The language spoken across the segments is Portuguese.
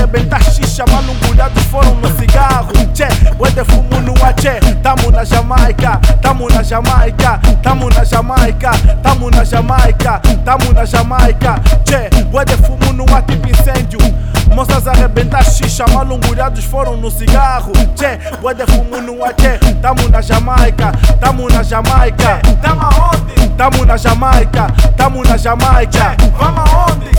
arrebentar xixa, malungurados foram no cigarro. Tchê, boete fumo no ache. Tamo na Jamaica, tamo na Jamaica, tamo na Jamaica, tamo na Jamaica, tamo na Jamaica. Tchê, boete fumo no ativo incêndio. Moças arrebentar xixa, malungulhados foram no cigarro. Tchê, boete fumo no ache. Tamo na Jamaica, tamo na Jamaica. Tamo aonde? Tamo na Jamaica, tamo na Jamaica. Vamos aonde?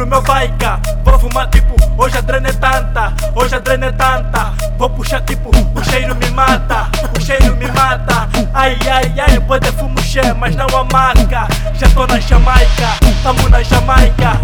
Seguro meu baica. Vou fumar tipo, hoje a drena é tanta, hoje a drena é tanta. Vou puxar tipo, o cheiro me mata, o cheiro me mata. Ai, ai, ai, pode fumo cheio, mas não a marca. Já tô na Jamaica, tamo na Jamaica,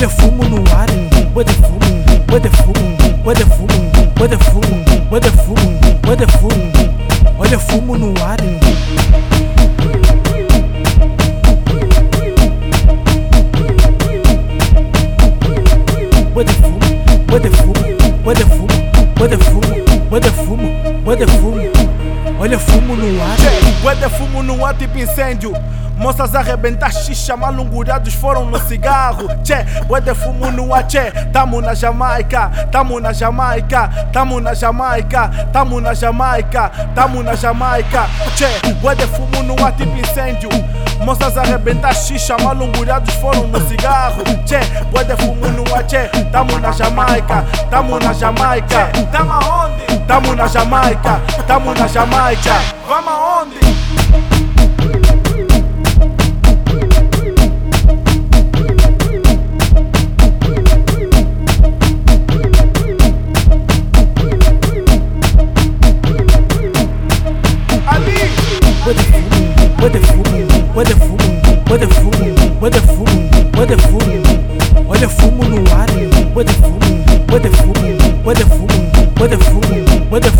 olha fumo no ar, what the fumo, what the fumo, what the fumo, what the fumo, what the fumo, what the fumo. Olha fumo no ar. What the fumo, what the fumo, what fumo, what fumo, what fumo, what fumo. Olha fumo no ar. Bué de fumo no ar tipo incêndio. Moças arrebentar xixa, malungurados foram no cigarro. Tchê, bué de fumo no ar, tchê. Tamo na Jamaica, tamo na Jamaica, tamo na Jamaica, tamo na Jamaica, tamo na Jamaica. Tchê, bué de fumo no ar tipo incêndio. Moças arrebentar xixa, malungurados foram no cigarro. Tchê, bué de fumo no ar, tchê. Tamo na Jamaica, tamo na Jamaica. tamo aonde? Tamo na Jamaica, tamo na Jamaica. Vamos aonde? What the fumo, what the fumo, what the fumo, what fumo, what fumo, olha fumo no ar, what fumo, what fumo, what fumo. What the fool? What the